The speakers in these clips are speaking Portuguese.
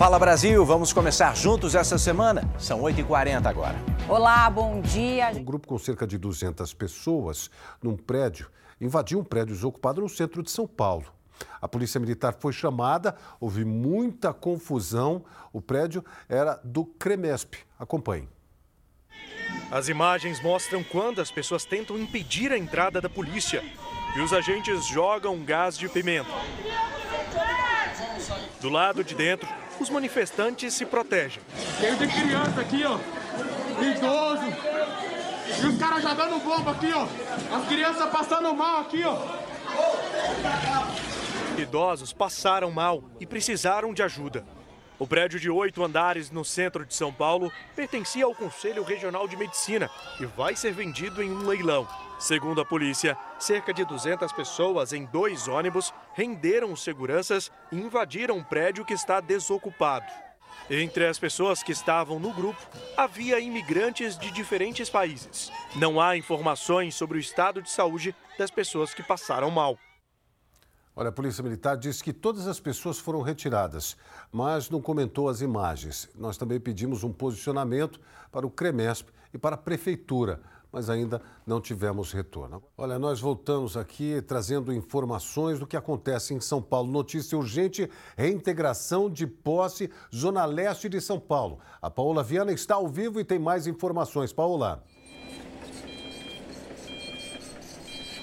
Fala Brasil, vamos começar juntos essa semana. São 8h40 agora. Olá, bom dia. Um grupo com cerca de 200 pessoas num prédio invadiu um prédio desocupado no centro de São Paulo. A polícia militar foi chamada, houve muita confusão. O prédio era do Cremesp. Acompanhe. As imagens mostram quando as pessoas tentam impedir a entrada da polícia e os agentes jogam gás de pimenta. Do lado de dentro, os manifestantes se protegem. Tem de criança aqui, ó. Idoso. E os caras jogando bomba aqui, ó. As crianças passando mal aqui, ó. Idosos passaram mal e precisaram de ajuda. O prédio de oito andares no centro de São Paulo pertencia ao Conselho Regional de Medicina e vai ser vendido em um leilão. Segundo a polícia, cerca de 200 pessoas em dois ônibus renderam os seguranças e invadiram um prédio que está desocupado. Entre as pessoas que estavam no grupo, havia imigrantes de diferentes países. Não há informações sobre o estado de saúde das pessoas que passaram mal. Olha, a Polícia Militar disse que todas as pessoas foram retiradas, mas não comentou as imagens. Nós também pedimos um posicionamento para o CREMESP e para a Prefeitura mas ainda não tivemos retorno. Olha, nós voltamos aqui trazendo informações do que acontece em São Paulo. Notícia urgente: reintegração de posse, Zona Leste de São Paulo. A Paola Viana está ao vivo e tem mais informações. Paola.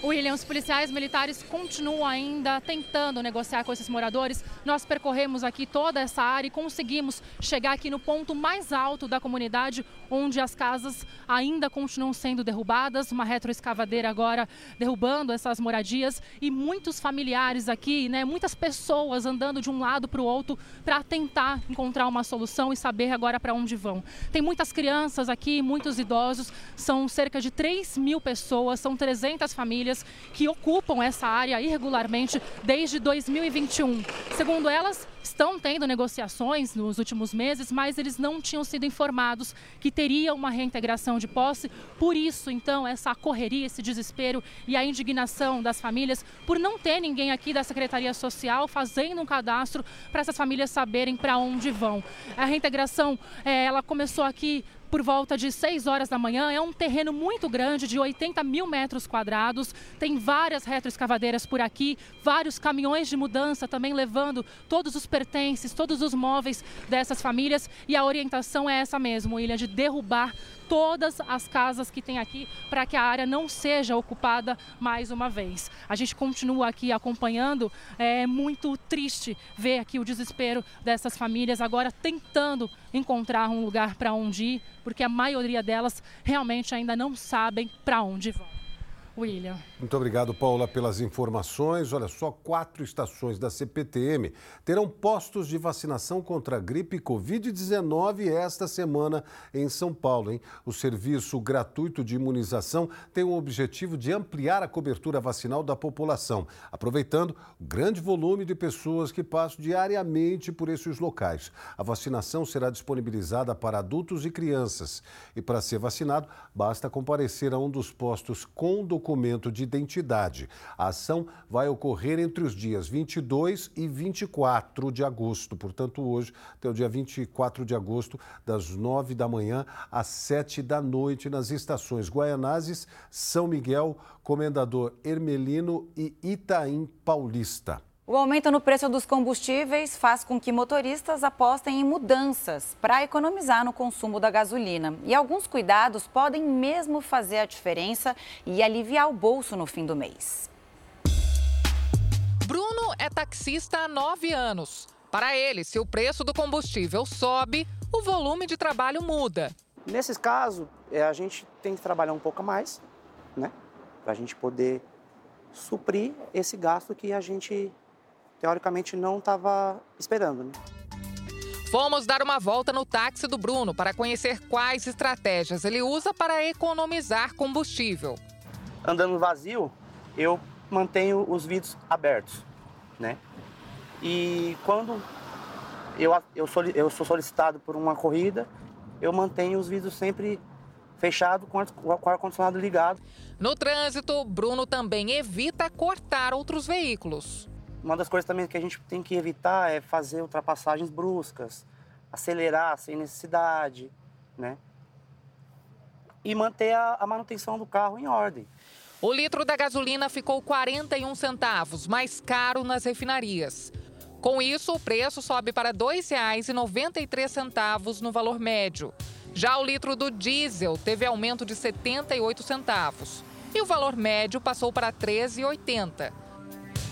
William, os policiais militares continuam ainda tentando negociar com esses moradores. Nós percorremos aqui toda essa área e conseguimos chegar aqui no ponto mais alto da comunidade, onde as casas ainda continuam sendo derrubadas. Uma retroescavadeira agora derrubando essas moradias e muitos familiares aqui, né? Muitas pessoas andando de um lado para o outro para tentar encontrar uma solução e saber agora para onde vão. Tem muitas crianças aqui, muitos idosos, são cerca de 3 mil pessoas, são 300 famílias famílias que ocupam essa área irregularmente desde 2021. Segundo elas, estão tendo negociações nos últimos meses, mas eles não tinham sido informados que teria uma reintegração de posse. Por isso, então, essa correria, esse desespero e a indignação das famílias por não ter ninguém aqui da Secretaria Social fazendo um cadastro para essas famílias saberem para onde vão. A reintegração, é, ela começou aqui por volta de 6 horas da manhã. É um terreno muito grande, de 80 mil metros quadrados. Tem várias retroescavadeiras por aqui, vários caminhões de mudança também levando todos os pertences, todos os móveis dessas famílias. E a orientação é essa mesmo, Ilha, de derrubar todas as casas que tem aqui para que a área não seja ocupada mais uma vez. A gente continua aqui acompanhando, é muito triste ver aqui o desespero dessas famílias agora tentando encontrar um lugar para onde ir, porque a maioria delas realmente ainda não sabem para onde vão. William. Muito obrigado, Paula, pelas informações. Olha só, quatro estações da CPTM terão postos de vacinação contra a gripe Covid-19 esta semana em São Paulo. Hein? O serviço gratuito de imunização tem o objetivo de ampliar a cobertura vacinal da população, aproveitando o grande volume de pessoas que passam diariamente por esses locais. A vacinação será disponibilizada para adultos e crianças. E para ser vacinado, basta comparecer a um dos postos com documento de identidade. A ação vai ocorrer entre os dias 22 e 24 de agosto, portanto, hoje até o dia 24 de agosto, das 9 da manhã às 7 da noite, nas estações Guaianazes, São Miguel, Comendador Hermelino e Itaim Paulista. O aumento no preço dos combustíveis faz com que motoristas apostem em mudanças para economizar no consumo da gasolina. E alguns cuidados podem mesmo fazer a diferença e aliviar o bolso no fim do mês. Bruno é taxista há nove anos. Para ele, se o preço do combustível sobe, o volume de trabalho muda. Nesses casos, é, a gente tem que trabalhar um pouco mais, né? Para a gente poder suprir esse gasto que a gente teoricamente não estava esperando. Né? Fomos dar uma volta no táxi do Bruno para conhecer quais estratégias ele usa para economizar combustível. Andando vazio, eu mantenho os vidros abertos, né? E quando eu, eu, sou, eu sou solicitado por uma corrida, eu mantenho os vidros sempre fechados com o ar-condicionado ligado. No trânsito, Bruno também evita cortar outros veículos uma das coisas também que a gente tem que evitar é fazer ultrapassagens bruscas, acelerar sem necessidade, né? E manter a, a manutenção do carro em ordem. O litro da gasolina ficou 41 centavos mais caro nas refinarias. Com isso, o preço sobe para R$ 2,93 no valor médio. Já o litro do diesel teve aumento de 78 centavos e o valor médio passou para R$ 13,80.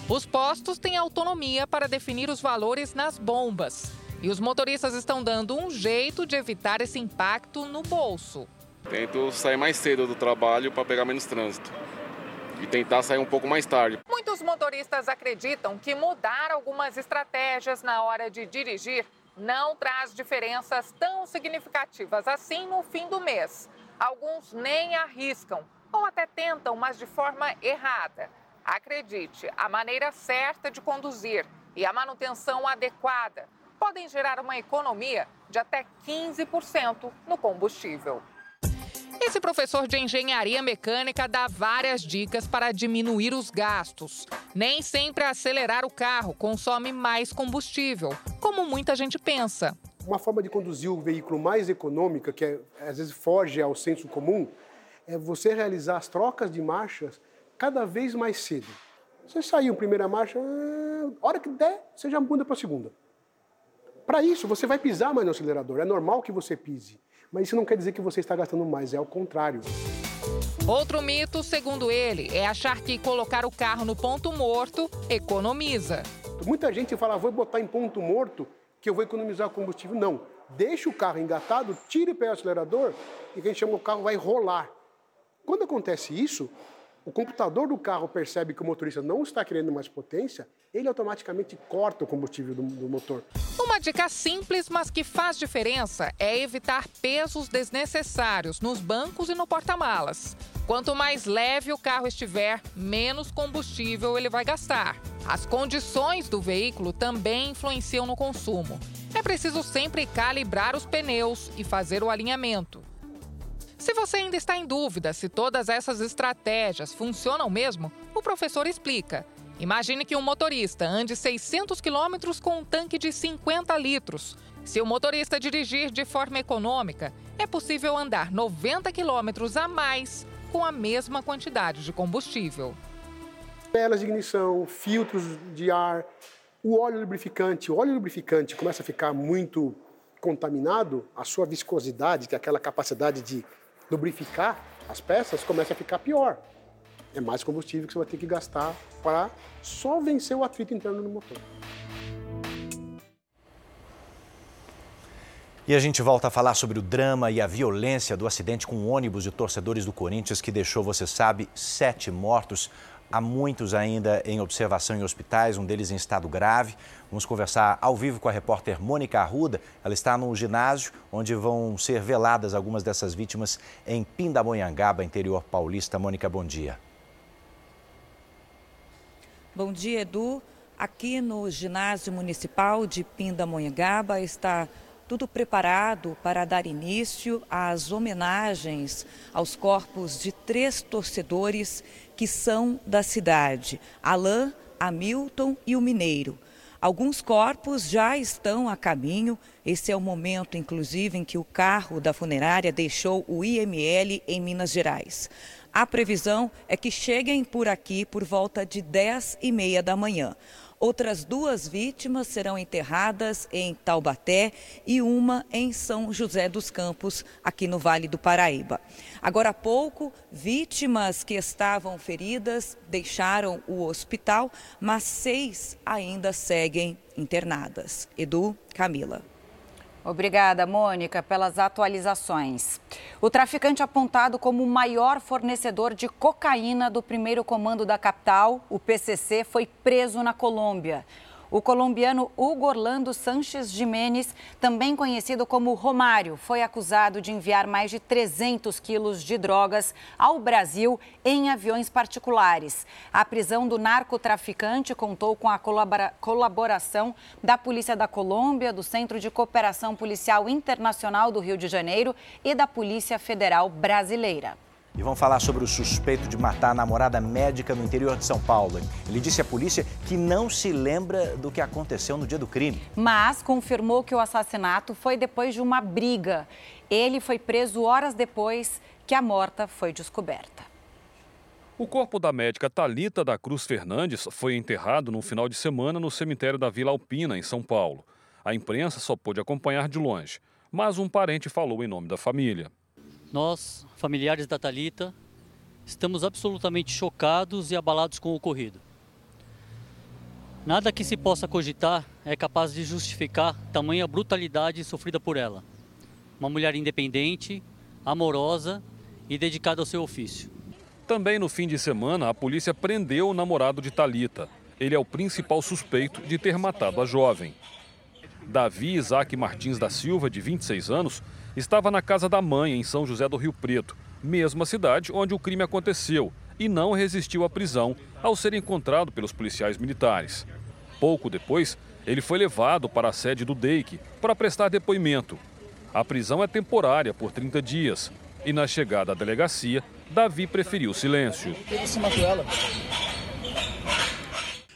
Os postos têm autonomia para definir os valores nas bombas. E os motoristas estão dando um jeito de evitar esse impacto no bolso. Tento sair mais cedo do trabalho para pegar menos trânsito e tentar sair um pouco mais tarde. Muitos motoristas acreditam que mudar algumas estratégias na hora de dirigir não traz diferenças tão significativas assim no fim do mês. Alguns nem arriscam ou até tentam, mas de forma errada. Acredite, a maneira certa de conduzir e a manutenção adequada podem gerar uma economia de até 15% no combustível. Esse professor de engenharia mecânica dá várias dicas para diminuir os gastos. Nem sempre acelerar o carro consome mais combustível, como muita gente pensa. Uma forma de conduzir o veículo mais econômica, que é, às vezes foge ao senso comum, é você realizar as trocas de marchas cada vez mais cedo. Você saiu em primeira marcha, ah, hora que der, você já muda para a segunda. Para isso, você vai pisar mais no acelerador. É normal que você pise. Mas isso não quer dizer que você está gastando mais, é o contrário. Outro mito, segundo ele, é achar que colocar o carro no ponto morto economiza. Muita gente fala, vou botar em ponto morto que eu vou economizar combustível. Não. Deixe o carro engatado, tire o pé do acelerador e quem chama o carro vai rolar. Quando acontece isso, o computador do carro percebe que o motorista não está querendo mais potência, ele automaticamente corta o combustível do, do, motor. Uma dica simples, mas que faz diferença, é evitar pesos desnecessários nos bancos e no porta-malas. Quanto mais leve o carro estiver, menos combustível ele vai gastar. As condições do veículo também influenciam no consumo. É preciso sempre calibrar os pneus e fazer o alinhamento. Se você ainda está em dúvida se todas essas estratégias funcionam mesmo, o professor explica. Imagine que um motorista ande 600 quilômetros com um tanque de 50 litros. Se o motorista dirigir de forma econômica, é possível andar 90 quilômetros a mais com a mesma quantidade de combustível. Velas de ignição, filtros de ar, o óleo lubrificante. O óleo lubrificante começa a ficar muito contaminado, a sua viscosidade, que é aquela capacidade de lubrificar as peças, começa a ficar pior. É mais combustível que você vai ter que gastar para só vencer o atrito interno no motor. E a gente volta a falar sobre o drama e a violência do acidente com um ônibus de torcedores do Corinthians que deixou, você sabe, sete mortos. Há muitos ainda em observação em hospitais, um deles em estado grave. Vamos conversar ao vivo com a repórter Mônica Arruda. Ela está no ginásio onde vão ser veladas algumas dessas vítimas em Pindamonhangaba, interior paulista. Mônica, bom dia. Bom dia, Edu. Aqui no ginásio municipal de Pindamonhangaba está tudo preparado para dar início às homenagens aos corpos de três torcedores que são da cidade: Alain, Hamilton e o Mineiro. Alguns corpos já estão a caminho. Esse é o momento, inclusive, em que o carro da funerária deixou o IML em Minas Gerais. A previsão é que cheguem por aqui por volta de 10 e meia da manhã. Outras duas vítimas serão enterradas em Taubaté e uma em São José dos Campos, aqui no Vale do Paraíba. Agora há pouco, vítimas que estavam feridas deixaram o hospital, mas seis ainda seguem internadas. Edu, Camila. Obrigada, Mônica, pelas atualizações. O traficante apontado como o maior fornecedor de cocaína do primeiro comando da capital, o PCC, foi preso na Colômbia. O colombiano Hugo Orlando Sanches Jimenez, também conhecido como Romário, foi acusado de enviar mais de 300 quilos de drogas ao Brasil em aviões particulares. A prisão do narcotraficante contou com a colaboração da Polícia da Colômbia, do Centro de Cooperação Policial Internacional do Rio de Janeiro e da Polícia Federal Brasileira. E vamos falar sobre o suspeito de matar a namorada médica no interior de São Paulo. Ele disse à polícia que não se lembra do que aconteceu no dia do crime. Mas confirmou que o assassinato foi depois de uma briga. Ele foi preso horas depois que a morta foi descoberta. O corpo da médica Talita da Cruz Fernandes foi enterrado no final de semana no cemitério da Vila Alpina, em São Paulo. A imprensa só pôde acompanhar de longe, mas um parente falou em nome da família. Nós, familiares da Talita, estamos absolutamente chocados e abalados com o ocorrido. Nada que se possa cogitar é capaz de justificar tamanha brutalidade sofrida por ela. Uma mulher independente, amorosa e dedicada ao seu ofício. Também no fim de semana, a polícia prendeu o namorado de Talita. Ele é o principal suspeito de ter matado a jovem. Davi Isaac Martins da Silva, de 26 anos, estava na casa da mãe em São José do Rio Preto, mesma cidade onde o crime aconteceu, e não resistiu à prisão ao ser encontrado pelos policiais militares. Pouco depois, ele foi levado para a sede do DEIC para prestar depoimento. A prisão é temporária por 30 dias e na chegada à delegacia, Davi preferiu silêncio.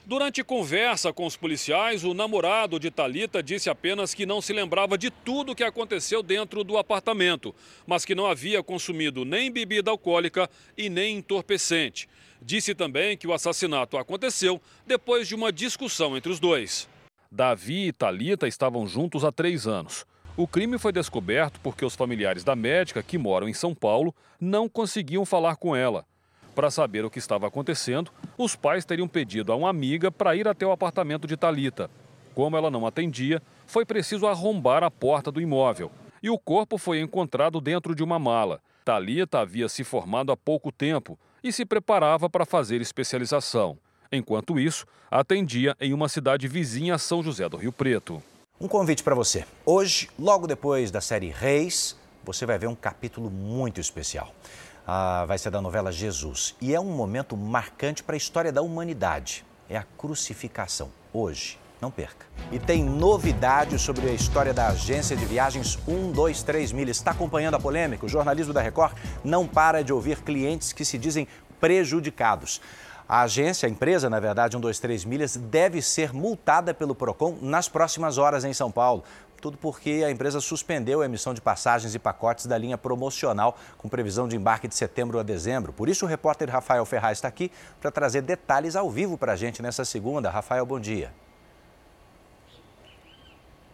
Durante conversa com os policiais, o namorado de Talita disse apenas que não se lembrava de tudo o que aconteceu dentro do apartamento, mas que não havia consumido nem bebida alcoólica e nem entorpecente. Disse também que o assassinato aconteceu depois de uma discussão entre os dois. Davi e Talita estavam juntos há três anos. O crime foi descoberto porque os familiares da médica, que moram em São Paulo, não conseguiam falar com ela. Para saber o que estava acontecendo, os pais teriam pedido a uma amiga para ir até o apartamento de Talita. Como ela não atendia, foi preciso arrombar a porta do imóvel. E o corpo foi encontrado dentro de uma mala. Talita havia se formado há pouco tempo e se preparava para fazer especialização. Enquanto isso, atendia em uma cidade vizinha a São José do Rio Preto. Um convite para você. Hoje, logo depois da série Reis, você vai ver um capítulo muito especial. Ah, vai ser da novela Jesus. E é um momento marcante para a história da humanidade. É a crucificação. Hoje. Não perca. E tem novidade sobre a história da agência de viagens 123 Milhas. Está acompanhando a polêmica? O jornalismo da Record não para de ouvir clientes que se dizem prejudicados. A agência, a empresa, na verdade, 123 Milhas, deve ser multada pelo PROCON nas próximas horas em São Paulo. Tudo porque a empresa suspendeu a emissão de passagens e pacotes da linha promocional com previsão de embarque de setembro a dezembro. Por isso, o repórter Rafael Ferraz está aqui para trazer detalhes ao vivo para a gente nessa segunda. Rafael, bom dia.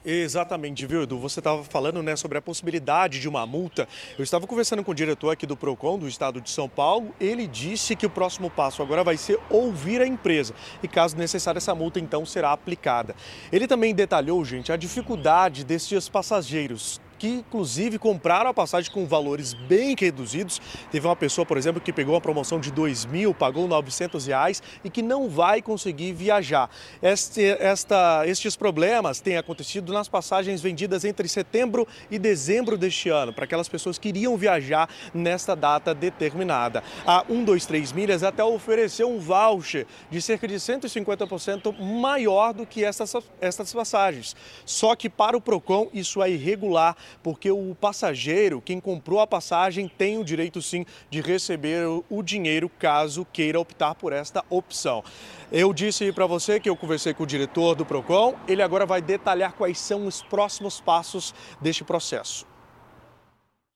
Exatamente, viu, Edu? Você estava falando né, sobre a possibilidade de uma multa. Eu estava conversando com o diretor aqui do PROCON, do estado de São Paulo. Ele disse que o próximo passo agora vai ser ouvir a empresa. E caso necessário, essa multa então será aplicada. Ele também detalhou, gente, a dificuldade destes passageiros que inclusive compraram a passagem com valores bem reduzidos. Teve uma pessoa, por exemplo, que pegou uma promoção de 2 mil, pagou 900 reais e que não vai conseguir viajar. Este, esta, estes problemas têm acontecido nas passagens vendidas entre setembro e dezembro deste ano, para aquelas pessoas que iriam viajar nesta data determinada. A 123 Milhas até ofereceu um voucher de cerca de 150% maior do que estas, estas passagens. Só que para o PROCON isso é irregular porque o passageiro, quem comprou a passagem, tem o direito sim de receber o dinheiro caso queira optar por esta opção. Eu disse para você que eu conversei com o diretor do Procon, ele agora vai detalhar quais são os próximos passos deste processo.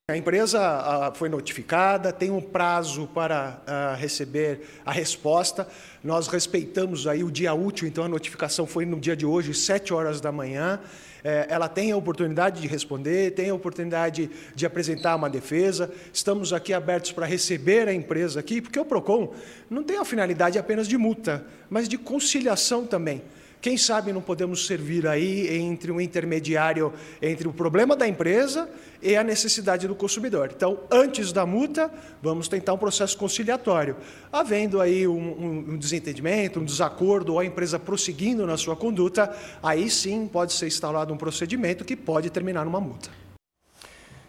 A empresa foi notificada, tem um prazo para receber a resposta. Nós respeitamos aí o dia útil, então a notificação foi no dia de hoje, 7 horas da manhã é, ela tem a oportunidade de responder, tem a oportunidade de apresentar uma defesa. Estamos aqui abertos para receber a empresa aqui, porque o PROCON não tem a finalidade apenas de multa, mas de conciliação também. Quem sabe não podemos servir aí entre um intermediário entre o problema da empresa e a necessidade do consumidor. Então, antes da multa, vamos tentar um processo conciliatório. Havendo aí um, um, um desentendimento, um desacordo ou a empresa prosseguindo na sua conduta, aí sim pode ser instalado um procedimento que pode terminar numa multa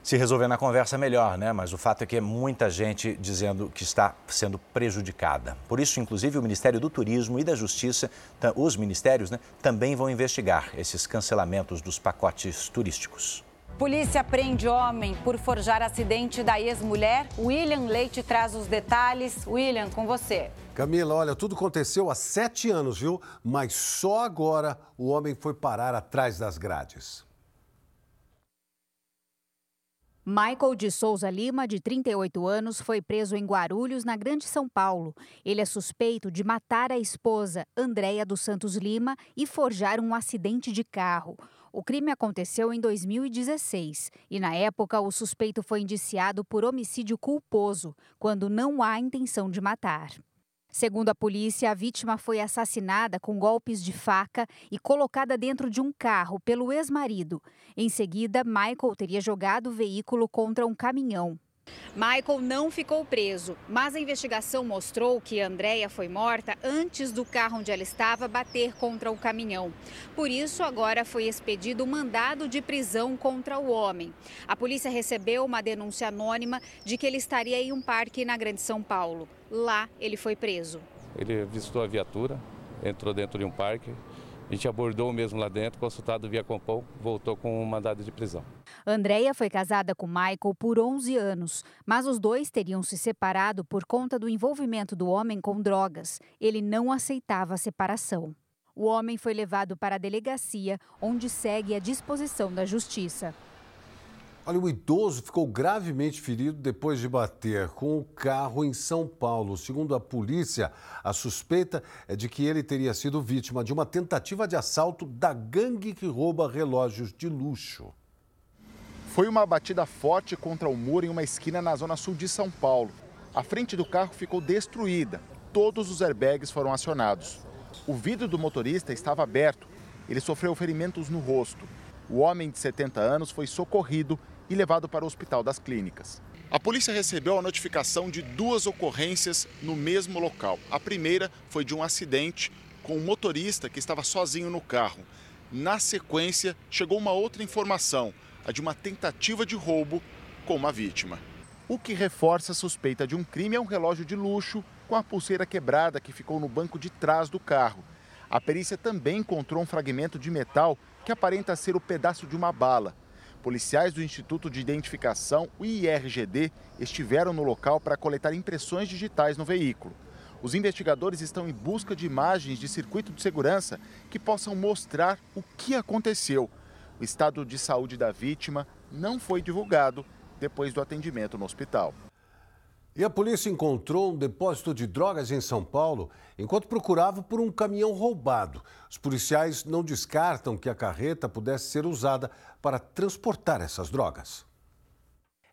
se resolver na conversa melhor, né? Mas o fato é que é muita gente dizendo que está sendo prejudicada. Por isso, inclusive, o Ministério do Turismo e da Justiça, os ministérios, né, também vão investigar esses cancelamentos dos pacotes turísticos. Polícia prende homem por forjar acidente da ex-mulher. William Leite traz os detalhes. William, com você. Camila, olha, tudo aconteceu há sete anos, viu? Mas só agora o homem foi parar atrás das grades. Michael de Souza Lima, de 38 anos, foi preso em Guarulhos, na Grande São Paulo. Ele é suspeito de matar a esposa, Andréia dos Santos Lima, e forjar um acidente de carro. O crime aconteceu em 2016 e, na época, o suspeito foi indiciado por homicídio culposo, quando não há intenção de matar. Segundo a polícia, a vítima foi assassinada com golpes de faca e colocada dentro de um carro pelo ex-marido. Em seguida, Michael teria jogado o veículo contra um caminhão. Michael não ficou preso, mas a investigação mostrou que Andréia foi morta antes do carro onde ela estava bater contra o caminhão. Por isso, agora foi expedido um mandado de prisão contra o homem. A polícia recebeu uma denúncia anônima de que ele estaria em um parque na Grande São Paulo. Lá, ele foi preso. Ele visitou a viatura, entrou dentro de um parque, a gente abordou mesmo lá dentro, consultado via Compom, voltou com um mandado de prisão. Andréia foi casada com Michael por 11 anos, mas os dois teriam se separado por conta do envolvimento do homem com drogas. Ele não aceitava a separação. O homem foi levado para a delegacia, onde segue à disposição da justiça. Olha, o idoso ficou gravemente ferido depois de bater com o carro em São Paulo. Segundo a polícia, a suspeita é de que ele teria sido vítima de uma tentativa de assalto da gangue que rouba relógios de luxo. Foi uma batida forte contra o muro em uma esquina na zona sul de São Paulo. A frente do carro ficou destruída. Todos os airbags foram acionados. O vidro do motorista estava aberto. Ele sofreu ferimentos no rosto. O homem de 70 anos foi socorrido e levado para o Hospital das Clínicas. A polícia recebeu a notificação de duas ocorrências no mesmo local. A primeira foi de um acidente com um motorista que estava sozinho no carro. Na sequência, chegou uma outra informação, a de uma tentativa de roubo com uma vítima. O que reforça a suspeita de um crime é um relógio de luxo com a pulseira quebrada que ficou no banco de trás do carro. A perícia também encontrou um fragmento de metal que aparenta ser o pedaço de uma bala. Policiais do Instituto de Identificação, o IRGD, estiveram no local para coletar impressões digitais no veículo. Os investigadores estão em busca de imagens de circuito de segurança que possam mostrar o que aconteceu. O estado de saúde da vítima não foi divulgado depois do atendimento no hospital. E a polícia encontrou um depósito de drogas em São Paulo enquanto procurava por um caminhão roubado. Os policiais não descartam que a carreta pudesse ser usada para transportar essas drogas.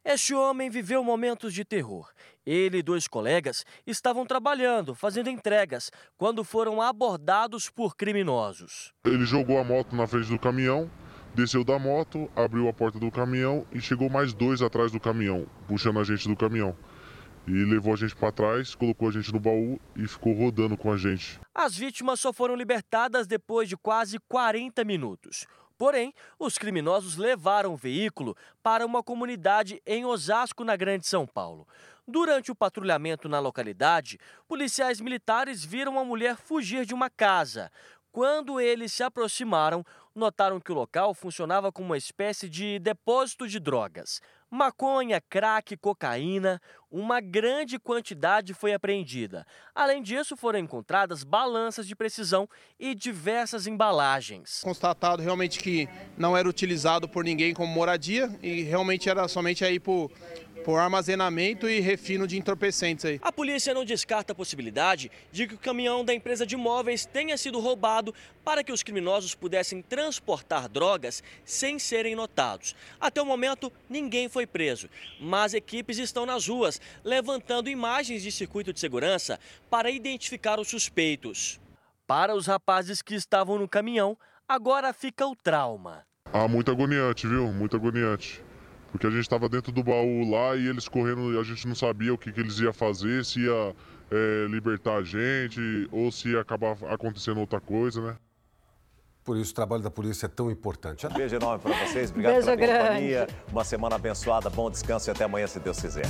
Este homem viveu momentos de terror. Ele e dois colegas estavam trabalhando, fazendo entregas, quando foram abordados por criminosos. Ele jogou a moto na frente do caminhão, desceu da moto, abriu a porta do caminhão e chegou mais dois atrás do caminhão, puxando a gente do caminhão e levou a gente para trás, colocou a gente no baú e ficou rodando com a gente. As vítimas só foram libertadas depois de quase 40 minutos. Porém, os criminosos levaram o veículo para uma comunidade em Osasco, na Grande São Paulo. Durante o patrulhamento na localidade, policiais militares viram a mulher fugir de uma casa. Quando eles se aproximaram, notaram que o local funcionava como uma espécie de depósito de drogas. Maconha, crack, cocaína, uma grande quantidade foi apreendida. Além disso, foram encontradas balanças de precisão e diversas embalagens. Constatado realmente que não era utilizado por ninguém como moradia e realmente era somente aí por por armazenamento e refino de entorpecentes aí. A polícia não descarta a possibilidade de que o caminhão da empresa de móveis tenha sido roubado para que os criminosos pudessem transportar drogas sem serem notados. Até o momento, ninguém foi preso, mas equipes estão nas ruas levantando imagens de circuito de segurança para identificar os suspeitos. Para os rapazes que estavam no caminhão, agora fica o trauma. Ah, muito agoniante, viu? Muito agoniante. Porque a gente estava dentro do baú lá e eles correndo e a gente não sabia o que, que eles iam fazer, se ia é, libertar a gente ou se ia acabar acontecendo outra coisa, né? Por isso o trabalho da polícia é tão importante. Beijo enorme para vocês, obrigado Beijo pela grande. companhia. Uma semana abençoada, bom descanso e até amanhã, se Deus quiser.